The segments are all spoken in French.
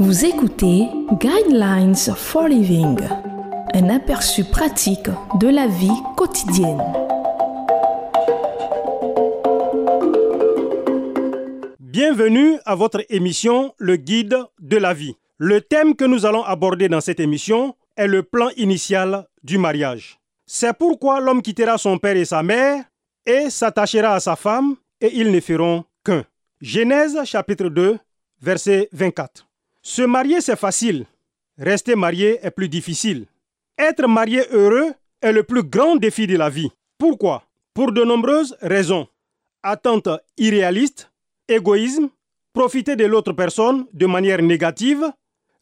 Vous écoutez Guidelines for Living, un aperçu pratique de la vie quotidienne. Bienvenue à votre émission Le Guide de la vie. Le thème que nous allons aborder dans cette émission est le plan initial du mariage. C'est pourquoi l'homme quittera son père et sa mère et s'attachera à sa femme et ils ne feront qu'un. Genèse chapitre 2, verset 24. Se marier, c'est facile. Rester marié est plus difficile. Être marié heureux est le plus grand défi de la vie. Pourquoi? Pour de nombreuses raisons. Attente irréaliste, égoïsme, profiter de l'autre personne de manière négative,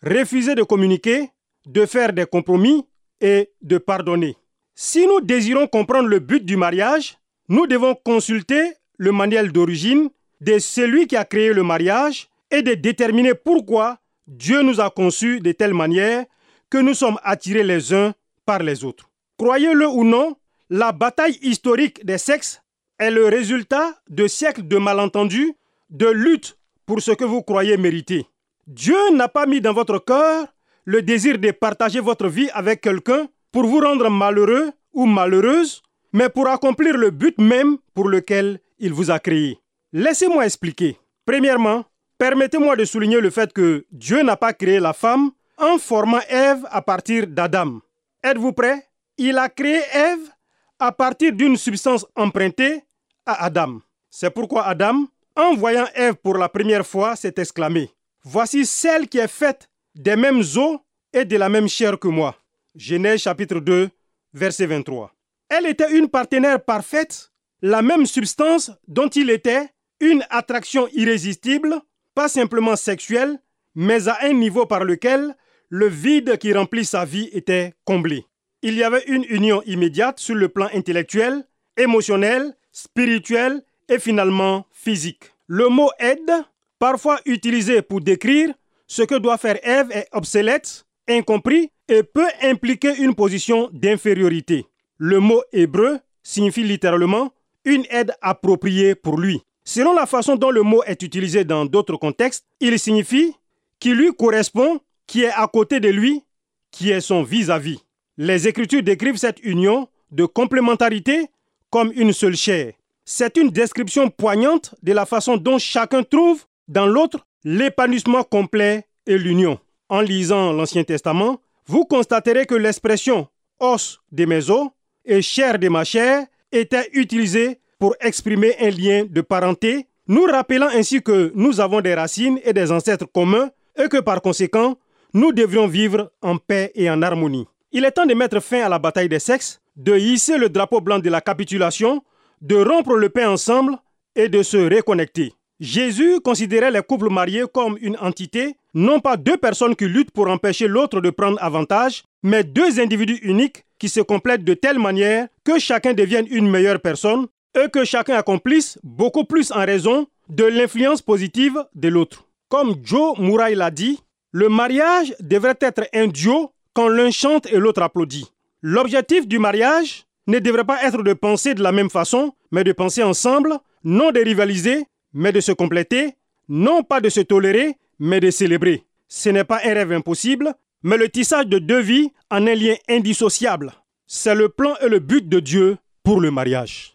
refuser de communiquer, de faire des compromis et de pardonner. Si nous désirons comprendre le but du mariage, nous devons consulter le manuel d'origine de celui qui a créé le mariage et de déterminer pourquoi Dieu nous a conçus de telle manière que nous sommes attirés les uns par les autres. Croyez-le ou non, la bataille historique des sexes est le résultat de siècles de malentendus, de luttes pour ce que vous croyez mériter. Dieu n'a pas mis dans votre cœur le désir de partager votre vie avec quelqu'un pour vous rendre malheureux ou malheureuse, mais pour accomplir le but même pour lequel il vous a créé. Laissez-moi expliquer. Premièrement, Permettez-moi de souligner le fait que Dieu n'a pas créé la femme en formant Ève à partir d'Adam. Êtes-vous prêt? Il a créé Ève à partir d'une substance empruntée à Adam. C'est pourquoi Adam, en voyant Ève pour la première fois, s'est exclamé Voici celle qui est faite des mêmes os et de la même chair que moi. Genèse chapitre 2, verset 23. Elle était une partenaire parfaite, la même substance dont il était, une attraction irrésistible, pas simplement sexuel, mais à un niveau par lequel le vide qui remplit sa vie était comblé. Il y avait une union immédiate sur le plan intellectuel, émotionnel, spirituel et finalement physique. Le mot aide, parfois utilisé pour décrire ce que doit faire Ève, est obsolète, incompris et peut impliquer une position d'infériorité. Le mot hébreu signifie littéralement une aide appropriée pour lui. Selon la façon dont le mot est utilisé dans d'autres contextes, il signifie qui lui correspond, qui est à côté de lui, qui est son vis-à-vis. Les Écritures décrivent cette union de complémentarité comme une seule chair. C'est une description poignante de la façon dont chacun trouve dans l'autre l'épanouissement complet et l'union. En lisant l'Ancien Testament, vous constaterez que l'expression os de mes os et chair de ma chair était utilisée pour exprimer un lien de parenté, nous rappelant ainsi que nous avons des racines et des ancêtres communs et que par conséquent, nous devrions vivre en paix et en harmonie. Il est temps de mettre fin à la bataille des sexes, de hisser le drapeau blanc de la capitulation, de rompre le pain ensemble et de se reconnecter. Jésus considérait les couples mariés comme une entité, non pas deux personnes qui luttent pour empêcher l'autre de prendre avantage, mais deux individus uniques qui se complètent de telle manière que chacun devienne une meilleure personne et que chacun accomplisse beaucoup plus en raison de l'influence positive de l'autre. Comme Joe Murray l'a dit, le mariage devrait être un duo quand l'un chante et l'autre applaudit. L'objectif du mariage ne devrait pas être de penser de la même façon, mais de penser ensemble, non de rivaliser, mais de se compléter, non pas de se tolérer, mais de célébrer. Ce n'est pas un rêve impossible, mais le tissage de deux vies en un lien indissociable. C'est le plan et le but de Dieu pour le mariage.